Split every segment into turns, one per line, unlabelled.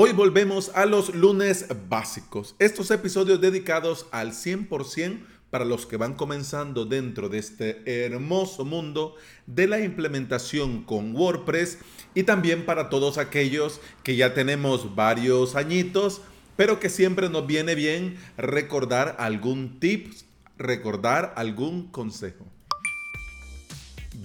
Hoy volvemos a los lunes básicos, estos episodios dedicados al 100% para los que van comenzando dentro de este hermoso mundo de la implementación con WordPress y también para todos aquellos que ya tenemos varios añitos, pero que siempre nos viene bien recordar algún tip, recordar algún consejo.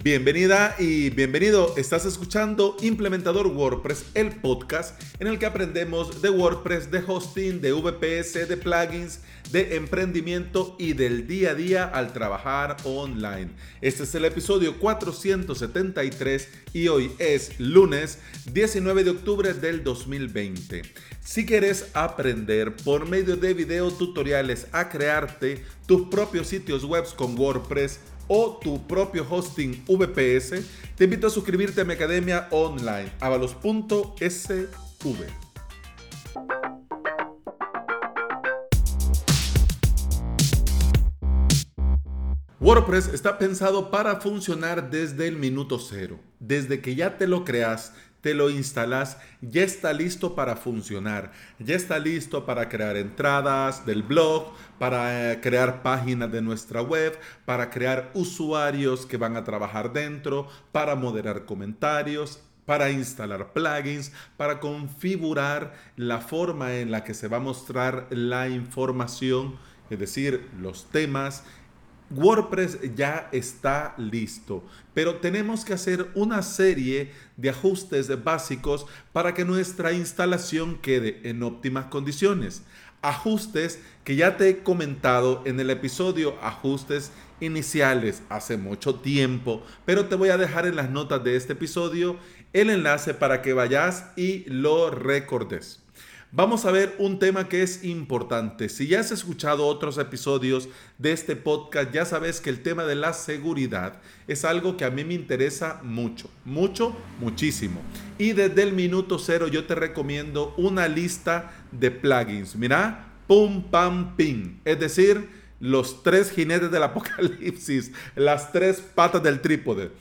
Bienvenida y bienvenido. Estás escuchando Implementador WordPress, el podcast en el que aprendemos de WordPress, de hosting, de VPS, de plugins, de emprendimiento y del día a día al trabajar online. Este es el episodio 473 y hoy es lunes 19 de octubre del 2020. Si quieres aprender por medio de video tutoriales a crearte tus propios sitios web con WordPress, o tu propio hosting VPS, te invito a suscribirte a mi academia online, avalos.sv. WordPress está pensado para funcionar desde el minuto cero. Desde que ya te lo creas, te lo instalas, ya está listo para funcionar, ya está listo para crear entradas del blog, para eh, crear páginas de nuestra web, para crear usuarios que van a trabajar dentro, para moderar comentarios, para instalar plugins, para configurar la forma en la que se va a mostrar la información, es decir, los temas WordPress ya está listo, pero tenemos que hacer una serie de ajustes básicos para que nuestra instalación quede en óptimas condiciones. Ajustes que ya te he comentado en el episodio ajustes iniciales hace mucho tiempo, pero te voy a dejar en las notas de este episodio el enlace para que vayas y lo recordes. Vamos a ver un tema que es importante. Si ya has escuchado otros episodios de este podcast, ya sabes que el tema de la seguridad es algo que a mí me interesa mucho, mucho, muchísimo. Y desde el minuto cero yo te recomiendo una lista de plugins. Mira, pum, pam, ping. Es decir, los tres jinetes del apocalipsis, las tres patas del trípode.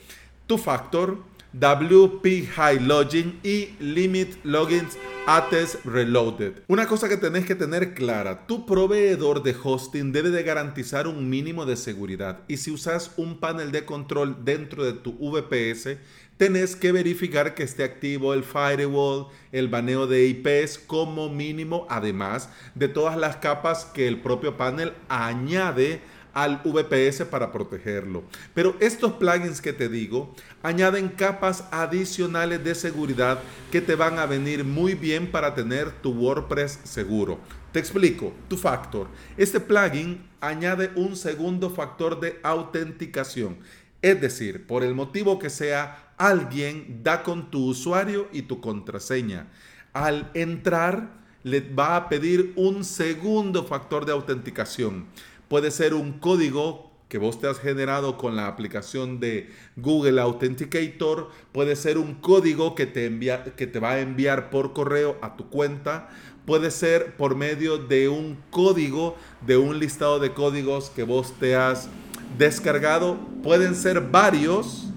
Tu factor, WP High Login y Limit Logins ATES Reloaded. Una cosa que tenés que tener clara, tu proveedor de hosting debe de garantizar un mínimo de seguridad y si usas un panel de control dentro de tu VPS, tenés que verificar que esté activo el firewall, el baneo de IPs como mínimo, además de todas las capas que el propio panel añade al VPS para protegerlo. Pero estos plugins que te digo añaden capas adicionales de seguridad que te van a venir muy bien para tener tu WordPress seguro. Te explico, tu factor. Este plugin añade un segundo factor de autenticación. Es decir, por el motivo que sea, alguien da con tu usuario y tu contraseña. Al entrar, le va a pedir un segundo factor de autenticación. Puede ser un código que vos te has generado con la aplicación de Google Authenticator. Puede ser un código que te, envía, que te va a enviar por correo a tu cuenta. Puede ser por medio de un código, de un listado de códigos que vos te has descargado. Pueden ser varios,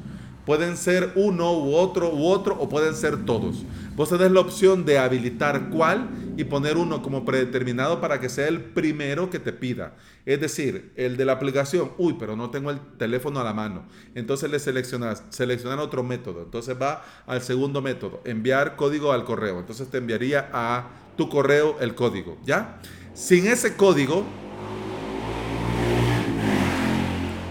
pueden ser uno u otro u otro o pueden ser todos. Vos tenés la opción de habilitar cuál y poner uno como predeterminado para que sea el primero que te pida. Es decir, el de la aplicación, uy, pero no tengo el teléfono a la mano. Entonces le seleccionas, seleccionar otro método. Entonces va al segundo método, enviar código al correo. Entonces te enviaría a tu correo el código, ¿ya? Sin ese código,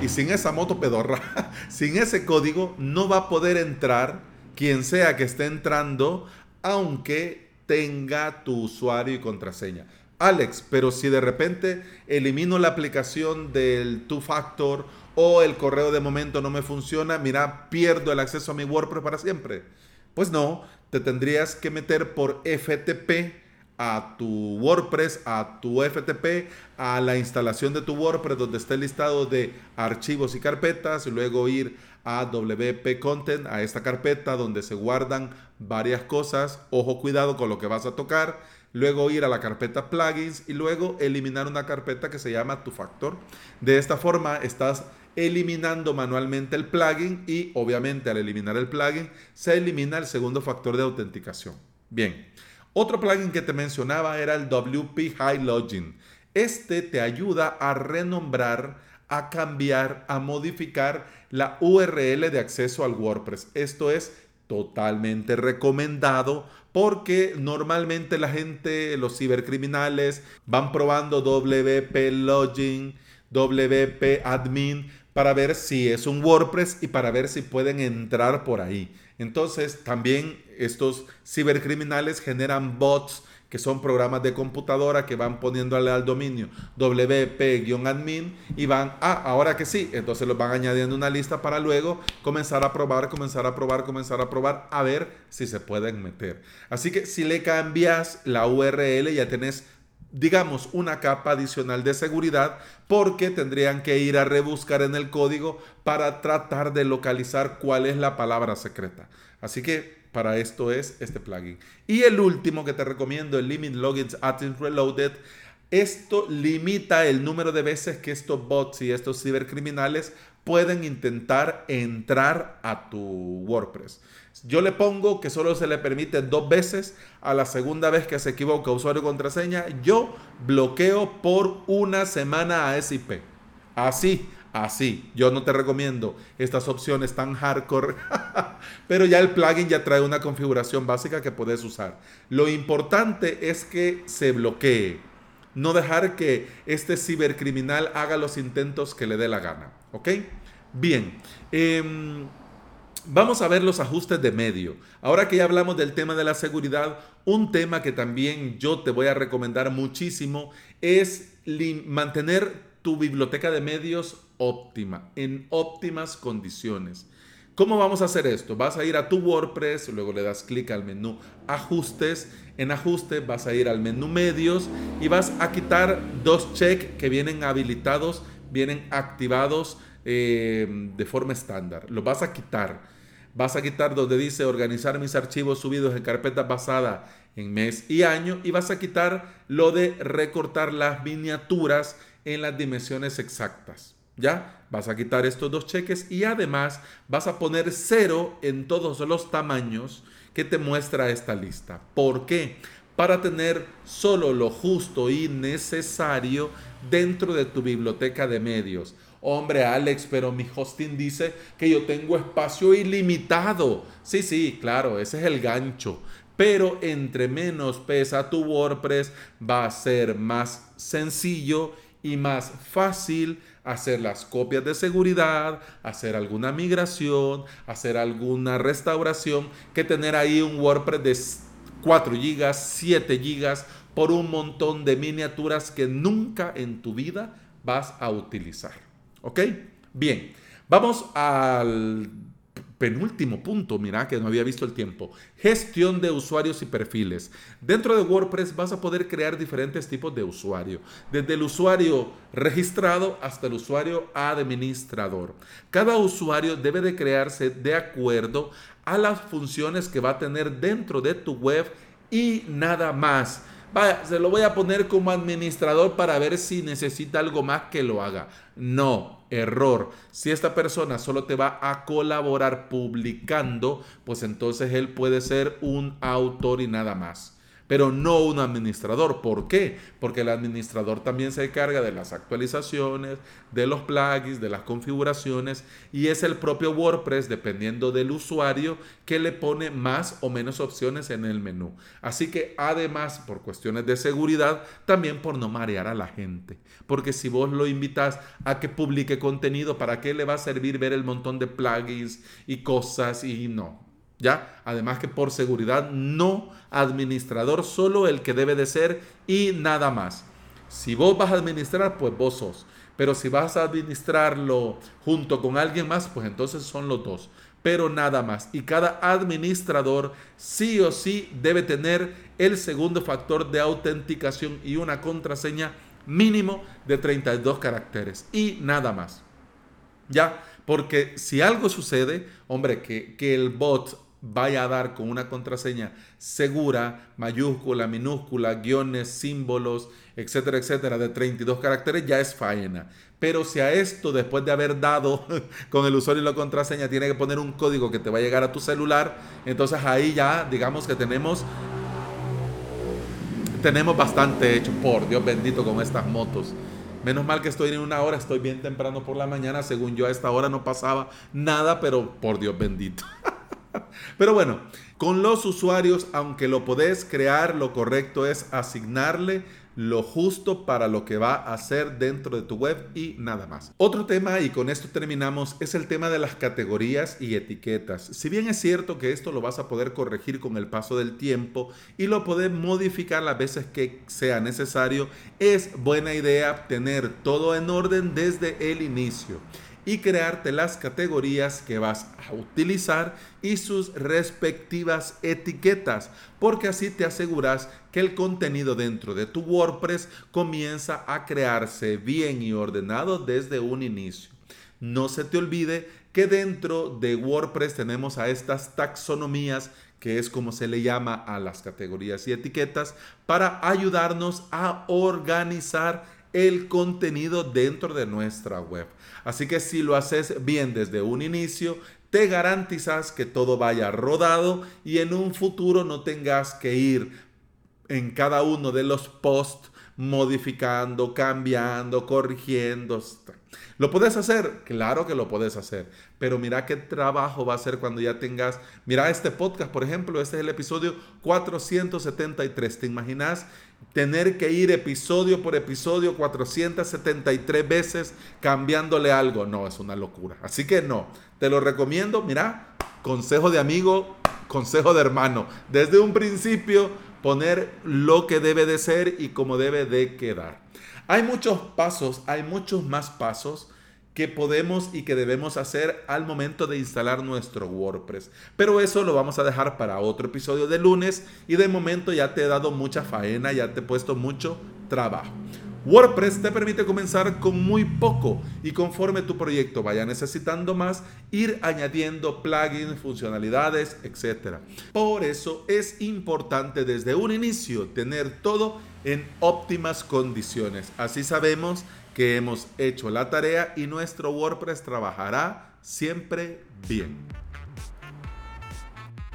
y sin esa moto pedorra, sin ese código no va a poder entrar quien sea que esté entrando, aunque tenga tu usuario y contraseña. Alex, pero si de repente elimino la aplicación del Two Factor o el correo de momento no me funciona, mira, pierdo el acceso a mi WordPress para siempre. Pues no, te tendrías que meter por FTP a tu WordPress, a tu FTP, a la instalación de tu WordPress donde esté el listado de archivos y carpetas, y luego ir a WP Content, a esta carpeta donde se guardan varias cosas. Ojo, cuidado con lo que vas a tocar. Luego ir a la carpeta plugins y luego eliminar una carpeta que se llama tu factor. De esta forma estás eliminando manualmente el plugin y obviamente al eliminar el plugin se elimina el segundo factor de autenticación. Bien, Otro plugin que te mencionaba era el WP High Login. Este te ayuda a renombrar, a cambiar, a modificar la URL de acceso al WordPress. Esto es totalmente recomendado porque normalmente la gente, los cibercriminales, van probando WP Login, WP Admin para ver si es un WordPress y para ver si pueden entrar por ahí. Entonces, también estos cibercriminales generan bots que son programas de computadora que van poniéndole al dominio WP-admin y van, ah, ahora que sí, entonces los van añadiendo una lista para luego comenzar a probar, comenzar a probar, comenzar a probar, a ver si se pueden meter. Así que si le cambias la URL ya tenés digamos, una capa adicional de seguridad porque tendrían que ir a rebuscar en el código para tratar de localizar cuál es la palabra secreta. Así que para esto es este plugin. Y el último que te recomiendo, el Limit Logins Items Reloaded. Esto limita el número de veces que estos bots y estos cibercriminales pueden intentar entrar a tu WordPress. Yo le pongo que solo se le permite dos veces. A la segunda vez que se equivoca usuario contraseña, yo bloqueo por una semana a SIP. Así, así. Yo no te recomiendo estas opciones tan hardcore, pero ya el plugin ya trae una configuración básica que puedes usar. Lo importante es que se bloquee. No dejar que este cibercriminal haga los intentos que le dé la gana. ¿Ok? Bien. Em, vamos a ver los ajustes de medio. Ahora que ya hablamos del tema de la seguridad, un tema que también yo te voy a recomendar muchísimo es mantener tu biblioteca de medios óptima, en óptimas condiciones. ¿Cómo vamos a hacer esto? Vas a ir a tu WordPress, luego le das clic al menú Ajustes. En Ajuste vas a ir al menú Medios y vas a quitar dos check que vienen habilitados, vienen activados eh, de forma estándar. Lo vas a quitar. Vas a quitar donde dice organizar mis archivos subidos en carpeta basada en mes y año y vas a quitar lo de recortar las miniaturas en las dimensiones exactas. ¿Ya? Vas a quitar estos dos cheques y además vas a poner cero en todos los tamaños que te muestra esta lista. ¿Por qué? Para tener solo lo justo y necesario dentro de tu biblioteca de medios. Hombre, Alex, pero mi hosting dice que yo tengo espacio ilimitado. Sí, sí, claro, ese es el gancho. Pero entre menos pesa tu WordPress, va a ser más sencillo y más fácil hacer las copias de seguridad, hacer alguna migración, hacer alguna restauración, que tener ahí un WordPress de 4 GB, 7 GB por un montón de miniaturas que nunca en tu vida vas a utilizar. ¿Ok? Bien, vamos al penúltimo punto, mira que no había visto el tiempo. Gestión de usuarios y perfiles. Dentro de WordPress vas a poder crear diferentes tipos de usuario, desde el usuario registrado hasta el usuario administrador. Cada usuario debe de crearse de acuerdo a las funciones que va a tener dentro de tu web y nada más. Vaya, se lo voy a poner como administrador para ver si necesita algo más que lo haga. No, error. Si esta persona solo te va a colaborar publicando, pues entonces él puede ser un autor y nada más pero no un administrador. ¿Por qué? Porque el administrador también se encarga de las actualizaciones, de los plugins, de las configuraciones y es el propio WordPress, dependiendo del usuario, que le pone más o menos opciones en el menú. Así que además, por cuestiones de seguridad, también por no marear a la gente. Porque si vos lo invitas a que publique contenido, ¿para qué le va a servir ver el montón de plugins y cosas? Y no, ¿Ya? Además que por seguridad no administrador, solo el que debe de ser y nada más. Si vos vas a administrar, pues vos sos. Pero si vas a administrarlo junto con alguien más, pues entonces son los dos. Pero nada más. Y cada administrador sí o sí debe tener el segundo factor de autenticación y una contraseña mínimo de 32 caracteres. Y nada más. ¿Ya? Porque si algo sucede, hombre, que, que el bot vaya a dar con una contraseña segura, mayúscula, minúscula, guiones, símbolos, etcétera, etcétera, de 32 caracteres, ya es faena. Pero si a esto, después de haber dado con el usuario y la contraseña, tiene que poner un código que te va a llegar a tu celular, entonces ahí ya, digamos que tenemos tenemos bastante hecho, por Dios bendito, con estas motos. Menos mal que estoy en una hora, estoy bien temprano por la mañana. Según yo, a esta hora no pasaba nada, pero por Dios bendito. pero bueno, con los usuarios, aunque lo podés crear, lo correcto es asignarle lo justo para lo que va a hacer dentro de tu web y nada más. Otro tema, y con esto terminamos, es el tema de las categorías y etiquetas. Si bien es cierto que esto lo vas a poder corregir con el paso del tiempo y lo podés modificar las veces que sea necesario, es buena idea tener todo en orden desde el inicio y crearte las categorías que vas a utilizar y sus respectivas etiquetas, porque así te aseguras que el contenido dentro de tu WordPress comienza a crearse bien y ordenado desde un inicio. No se te olvide que dentro de WordPress tenemos a estas taxonomías que es como se le llama a las categorías y etiquetas, para ayudarnos a organizar el contenido dentro de nuestra web. Así que si lo haces bien desde un inicio, te garantizas que todo vaya rodado y en un futuro no tengas que ir en cada uno de los posts modificando, cambiando, corrigiendo. ¿Lo puedes hacer? Claro que lo puedes hacer. Pero mira qué trabajo va a ser cuando ya tengas. Mira este podcast, por ejemplo, este es el episodio 473. ¿Te imaginas tener que ir episodio por episodio 473 veces cambiándole algo? No, es una locura. Así que no. Te lo recomiendo. Mira, consejo de amigo, consejo de hermano. Desde un principio, poner lo que debe de ser y cómo debe de quedar. Hay muchos pasos, hay muchos más pasos que podemos y que debemos hacer al momento de instalar nuestro WordPress. Pero eso lo vamos a dejar para otro episodio de lunes y de momento ya te he dado mucha faena, ya te he puesto mucho trabajo. WordPress te permite comenzar con muy poco y conforme tu proyecto vaya necesitando más, ir añadiendo plugins, funcionalidades, etc. Por eso es importante desde un inicio tener todo en óptimas condiciones. Así sabemos que hemos hecho la tarea y nuestro WordPress trabajará siempre bien.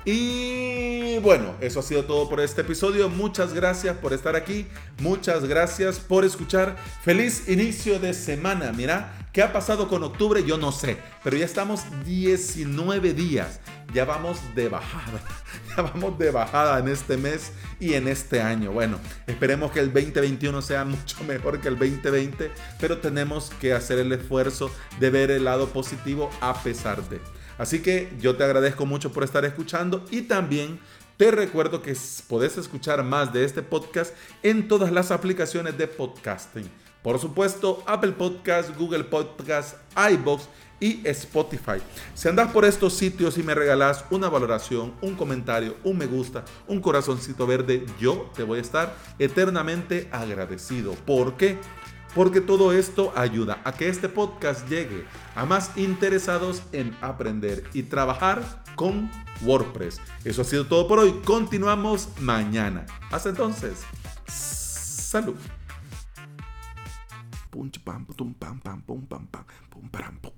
Y bueno, eso ha sido todo por este episodio. Muchas gracias por estar aquí. Muchas gracias por escuchar. Feliz inicio de semana. Mira, ¿qué ha pasado con octubre? Yo no sé, pero ya estamos 19 días ya vamos de bajada. Ya vamos de bajada en este mes y en este año. Bueno, esperemos que el 2021 sea mucho mejor que el 2020, pero tenemos que hacer el esfuerzo de ver el lado positivo a pesar de. Así que yo te agradezco mucho por estar escuchando y también te recuerdo que podés escuchar más de este podcast en todas las aplicaciones de podcasting. Por supuesto, Apple Podcast, Google Podcast, iBox y Spotify. Si andas por estos sitios y me regalas una valoración, un comentario, un me gusta, un corazoncito verde, yo te voy a estar eternamente agradecido. ¿Por qué? Porque todo esto ayuda a que este podcast llegue a más interesados en aprender y trabajar con WordPress. Eso ha sido todo por hoy. Continuamos mañana. Hasta entonces. Salud. Punch pam pum pam pam pum pam pam pum pam pum